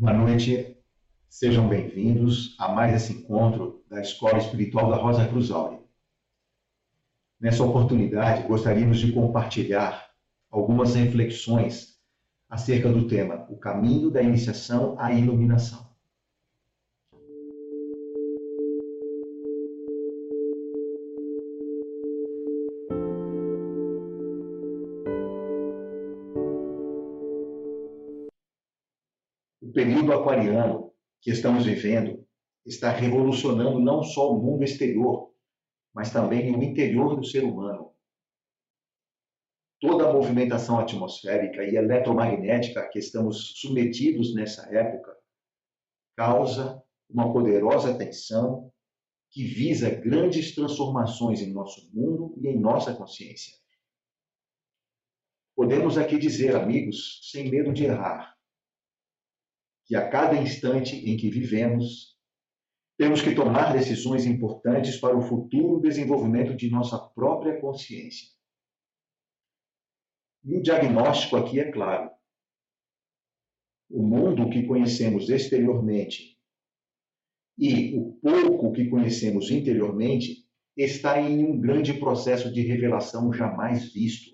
Boa noite, sejam bem-vindos a mais esse encontro da Escola Espiritual da Rosa Cruz Áurea. Nessa oportunidade, gostaríamos de compartilhar algumas reflexões acerca do tema O caminho da iniciação à iluminação. Período aquariano que estamos vivendo está revolucionando não só o mundo exterior, mas também o interior do ser humano. Toda a movimentação atmosférica e eletromagnética que estamos submetidos nessa época causa uma poderosa tensão que visa grandes transformações em nosso mundo e em nossa consciência. Podemos aqui dizer, amigos, sem medo de errar, que a cada instante em que vivemos, temos que tomar decisões importantes para o futuro desenvolvimento de nossa própria consciência. E o diagnóstico aqui é claro. O mundo que conhecemos exteriormente e o pouco que conhecemos interiormente está em um grande processo de revelação jamais visto.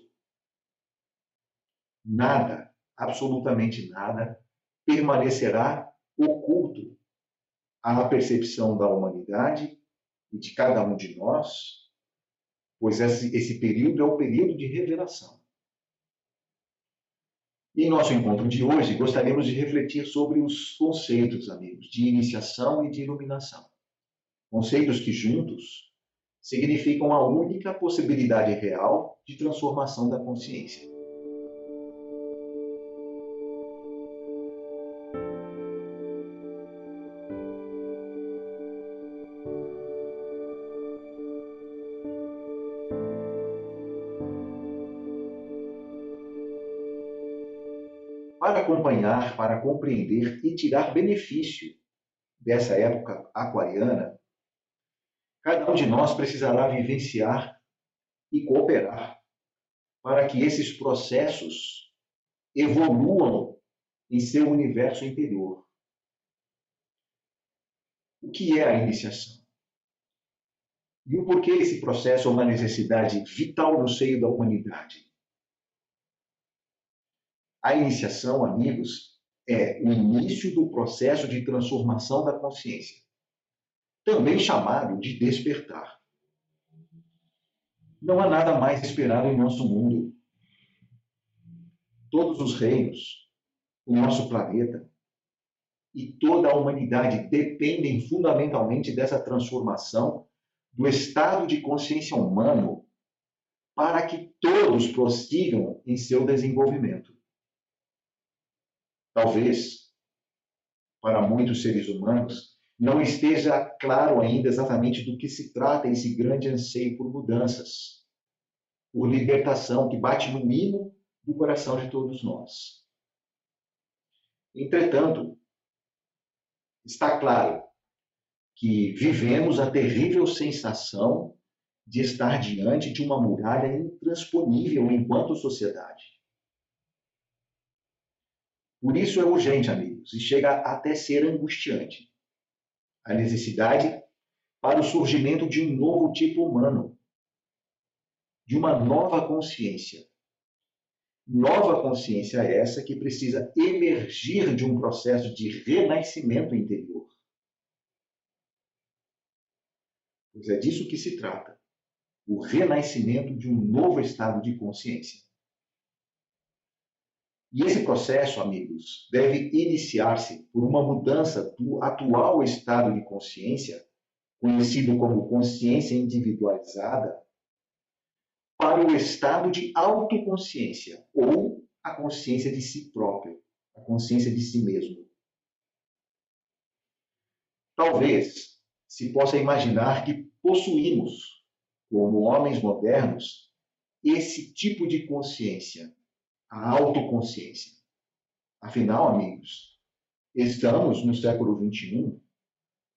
Nada, absolutamente nada, permanecerá oculto à percepção da humanidade e de cada um de nós, pois esse, esse período é o período de revelação. E em nosso encontro de hoje, gostaríamos de refletir sobre os conceitos, amigos, de iniciação e de iluminação. Conceitos que juntos significam a única possibilidade real de transformação da consciência. Para acompanhar, para compreender e tirar benefício dessa época aquariana, cada um de nós precisará vivenciar e cooperar para que esses processos evoluam em seu universo interior. O que é a iniciação? E o porquê esse processo é uma necessidade vital no seio da humanidade? A iniciação, amigos, é o início do processo de transformação da consciência, também chamado de despertar. Não há nada mais esperado em nosso mundo. Todos os reinos, o nosso planeta e toda a humanidade dependem fundamentalmente dessa transformação do estado de consciência humano para que todos prossigam em seu desenvolvimento. Talvez, para muitos seres humanos, não esteja claro ainda exatamente do que se trata esse grande anseio por mudanças, por libertação que bate no mínimo do coração de todos nós. Entretanto, está claro que vivemos a terrível sensação de estar diante de uma muralha intransponível enquanto sociedade. Por isso é urgente, amigos, e chega até ser angustiante a necessidade para o surgimento de um novo tipo humano, de uma nova consciência. Nova consciência essa que precisa emergir de um processo de renascimento interior. Pois é disso que se trata, o renascimento de um novo estado de consciência. E esse processo, amigos, deve iniciar-se por uma mudança do atual estado de consciência, conhecido como consciência individualizada, para o estado de autoconsciência, ou a consciência de si próprio, a consciência de si mesmo. Talvez se possa imaginar que possuímos, como homens modernos, esse tipo de consciência a autoconsciência. Afinal, amigos, estamos no século XXI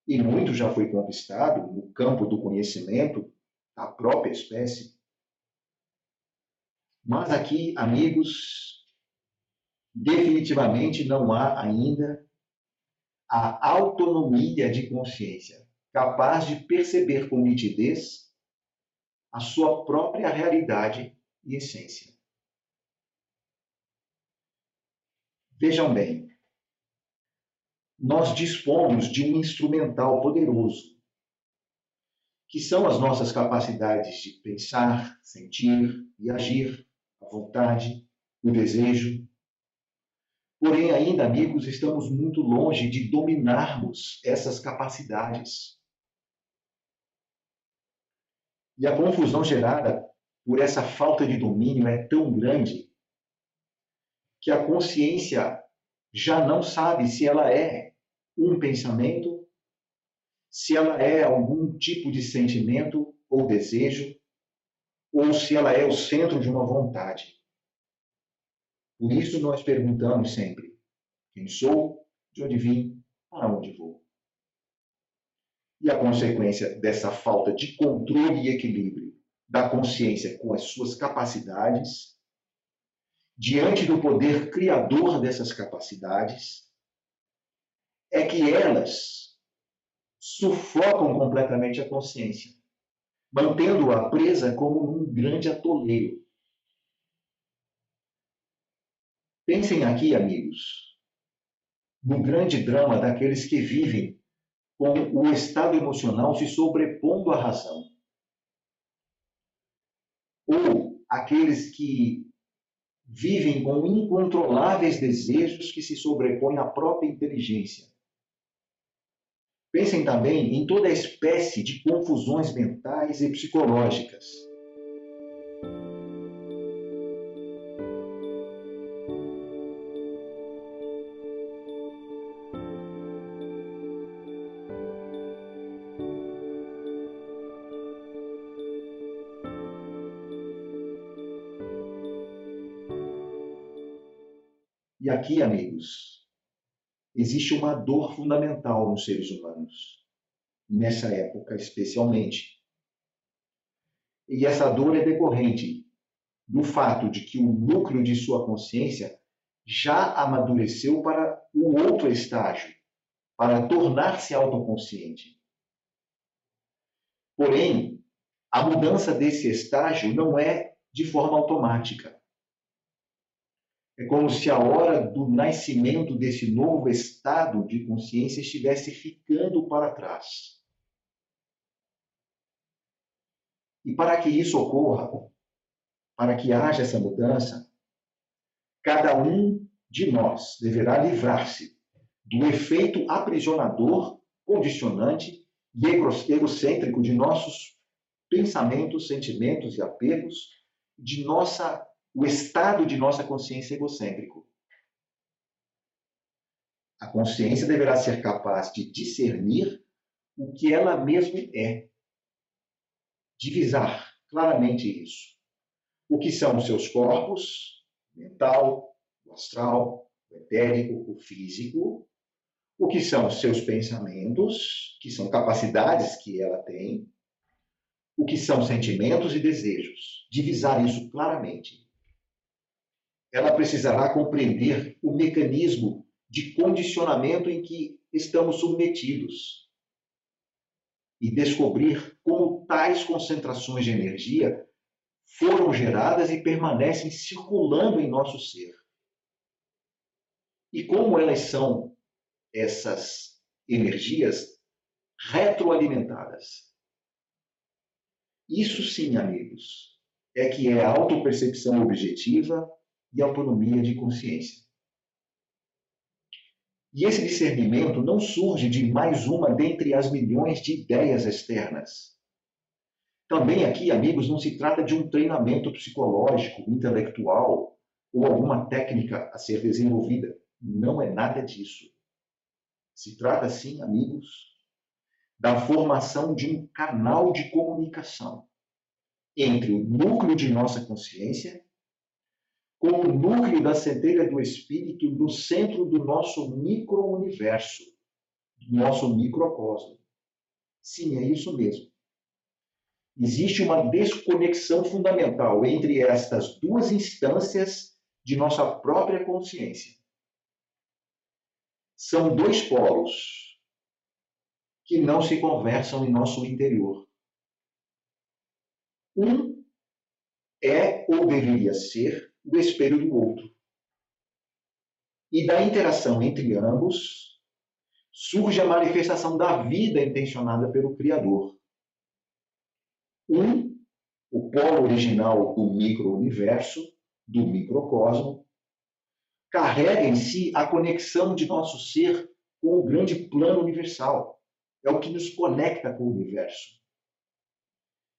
e muito já foi conquistado no campo do conhecimento da própria espécie. Mas aqui, amigos, definitivamente não há ainda a autonomia de consciência, capaz de perceber com nitidez a sua própria realidade e essência. Vejam bem, nós dispomos de um instrumental poderoso, que são as nossas capacidades de pensar, sentir e agir, a vontade, o desejo. Porém, ainda, amigos, estamos muito longe de dominarmos essas capacidades. E a confusão gerada por essa falta de domínio é tão grande que a consciência já não sabe se ela é um pensamento, se ela é algum tipo de sentimento ou desejo, ou se ela é o centro de uma vontade. Por isso nós perguntamos sempre: quem sou, de onde vim, para onde vou? E a consequência dessa falta de controle e equilíbrio da consciência com as suas capacidades, diante do poder criador dessas capacidades, é que elas sufocam completamente a consciência, mantendo-a presa como um grande atoleiro. Pensem aqui, amigos, no grande drama daqueles que vivem com o estado emocional se sobrepondo à razão. Ou aqueles que vivem com incontroláveis desejos que se sobrepõem à própria inteligência. Pensem também em toda a espécie de confusões mentais e psicológicas. Aqui, amigos, existe uma dor fundamental nos seres humanos, nessa época especialmente. E essa dor é decorrente do fato de que o núcleo de sua consciência já amadureceu para o outro estágio, para tornar-se autoconsciente. Porém, a mudança desse estágio não é de forma automática. É como se a hora do nascimento desse novo estado de consciência estivesse ficando para trás. E para que isso ocorra, para que haja essa mudança, cada um de nós deverá livrar-se do efeito aprisionador, condicionante e egocêntrico de nossos pensamentos, sentimentos e apegos, de nossa o estado de nossa consciência egocêntrico. A consciência deverá ser capaz de discernir o que ela mesma é. Divisar claramente isso. O que são os seus corpos, mental, o astral, o etérico, o físico, o que são os seus pensamentos, que são capacidades que ela tem, o que são sentimentos e desejos. Divisar isso claramente ela precisará compreender o mecanismo de condicionamento em que estamos submetidos e descobrir como tais concentrações de energia foram geradas e permanecem circulando em nosso ser. E como elas são essas energias retroalimentadas. Isso sim, amigos, é que é a autopercepção objetiva e autonomia de consciência. E esse discernimento não surge de mais uma dentre as milhões de ideias externas. Também aqui, amigos, não se trata de um treinamento psicológico, intelectual ou alguma técnica a ser desenvolvida. Não é nada disso. Se trata, sim, amigos, da formação de um canal de comunicação entre o núcleo de nossa consciência com o núcleo da centelha do espírito no centro do nosso micro-universo, do nosso microcosmo. Sim, é isso mesmo. Existe uma desconexão fundamental entre estas duas instâncias de nossa própria consciência. são dois polos que não se conversam em nosso interior. Um é ou deveria ser o espelho do outro. E da interação entre ambos surge a manifestação da vida intencionada pelo Criador. Um, o polo original do micro-universo, do microcosmo, carrega em si a conexão de nosso ser com o grande plano universal. É o que nos conecta com o universo.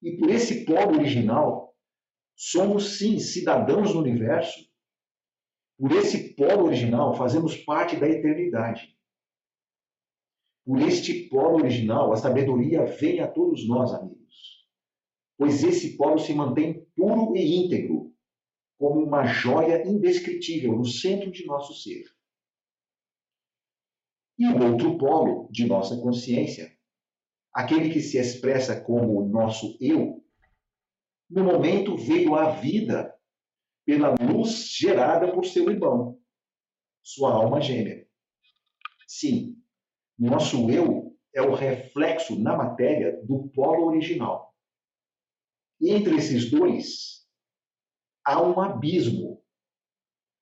E por esse polo original, somos sim cidadãos do universo. Por esse polo original, fazemos parte da eternidade. Por este polo original, a sabedoria vem a todos nós, amigos. Pois esse polo se mantém puro e íntegro, como uma joia indescritível no centro de nosso ser. E o outro polo de nossa consciência, aquele que se expressa como o nosso eu, no momento veio à vida pela luz gerada por seu irmão, sua alma gêmea. Sim, nosso eu é o reflexo na matéria do polo original. Entre esses dois, há um abismo.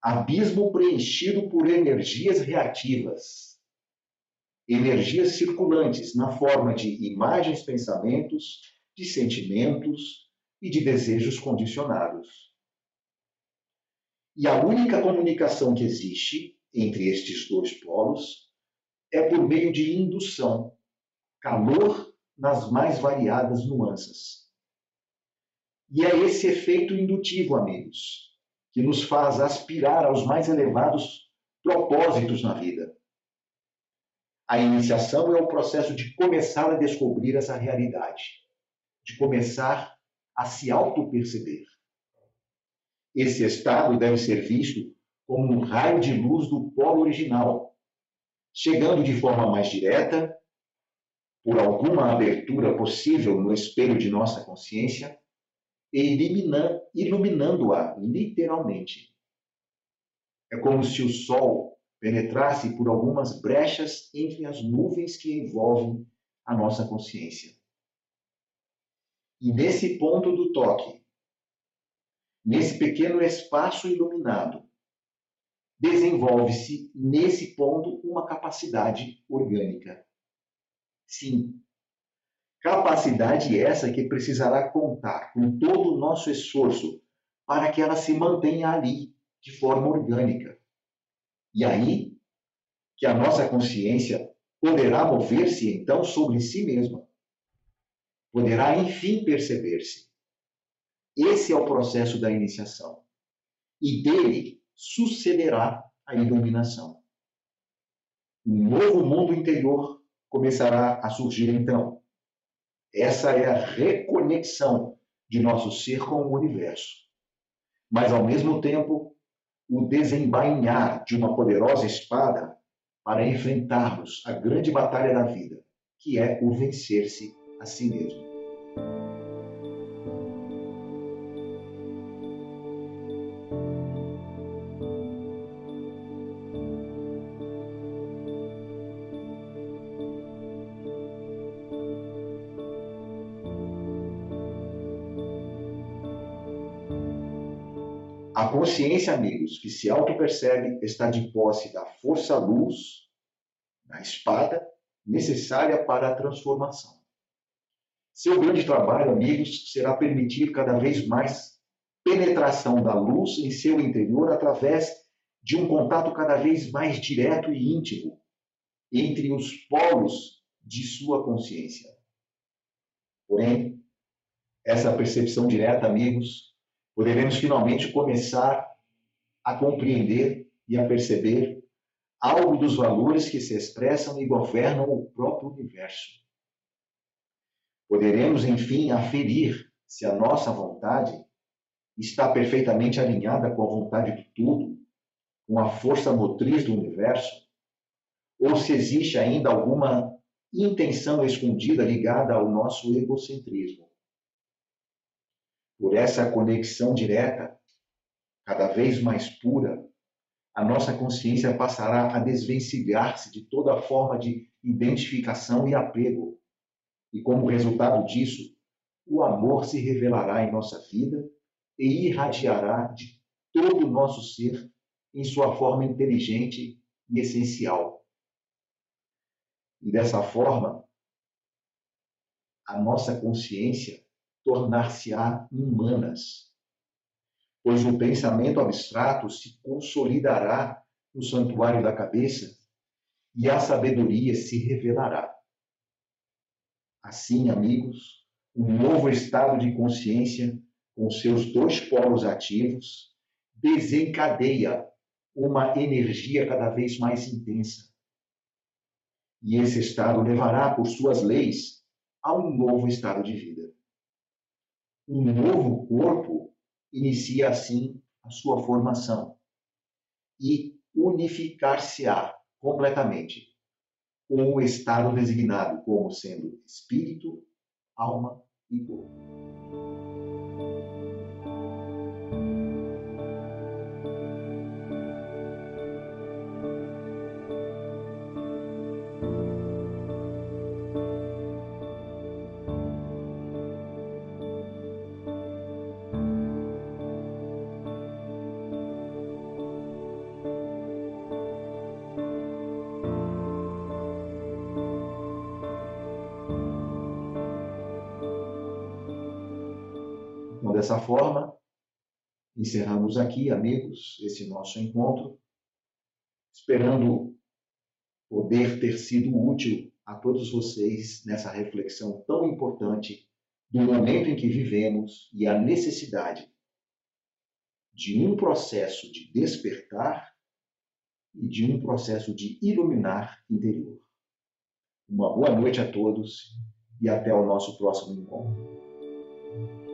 Abismo preenchido por energias reativas. Energias circulantes na forma de imagens, pensamentos, de sentimentos e de desejos condicionados. E a única comunicação que existe entre estes dois polos é por meio de indução, calor nas mais variadas nuances. E é esse efeito indutivo, amigos, que nos faz aspirar aos mais elevados propósitos na vida. A iniciação é o processo de começar a descobrir essa realidade, de começar a se auto-perceber. Esse estado deve ser visto como um raio de luz do polo original, chegando de forma mais direta, por alguma abertura possível no espelho de nossa consciência, iluminando-a literalmente. É como se o sol penetrasse por algumas brechas entre as nuvens que envolvem a nossa consciência. E nesse ponto do toque, nesse pequeno espaço iluminado, desenvolve-se nesse ponto uma capacidade orgânica. Sim, Capacidade essa que precisará contar com todo o nosso esforço para que ela se mantenha ali, de forma orgânica. E aí que a nossa consciência poderá mover-se então sobre si mesma. Poderá enfim perceber-se. Esse é o processo da iniciação. E dele sucederá a iluminação. Um novo mundo interior começará a surgir então essa é a reconexão de nosso ser com o universo. Mas, ao mesmo tempo, o desembainhar de uma poderosa espada para enfrentarmos a grande batalha da vida, que é o vencer-se a si mesmo. A consciência, amigos, que se auto-percebe está de posse da força-luz, da espada, necessária para a transformação. Seu grande trabalho, amigos, será permitir cada vez mais penetração da luz em seu interior através de um contato cada vez mais direto e íntimo entre os polos de sua consciência. Porém, essa percepção direta, amigos, poderemos finalmente começar a compreender e a perceber algo dos valores que se expressam e governam o próprio universo. Poderemos, enfim, aferir se a nossa vontade está perfeitamente alinhada com a vontade do tudo, com a força motriz do universo, ou se existe ainda alguma intenção escondida ligada ao nosso egocentrismo por essa conexão direta, cada vez mais pura, a nossa consciência passará a desvencilhar-se de toda forma de identificação e apego. E como resultado disso, o amor se revelará em nossa vida e irradiará de todo o nosso ser em sua forma inteligente e essencial. E dessa forma, a nossa consciência tornar-se-á humanas, pois o pensamento abstrato se consolidará no santuário da cabeça e a sabedoria se revelará. Assim, amigos, um novo estado de consciência, com seus dois polos ativos, desencadeia uma energia cada vez mais intensa. E esse estado levará, por suas leis, a um novo estado de vida. Um novo corpo inicia assim a sua formação e unificar-se-á completamente com o estado designado como sendo espírito, alma e corpo. Dessa forma, encerramos aqui, amigos, esse nosso encontro, esperando poder ter sido útil a todos vocês nessa reflexão tão importante do momento em que vivemos e a necessidade de um processo de despertar e de um processo de iluminar interior. Uma boa noite a todos e até o nosso próximo encontro.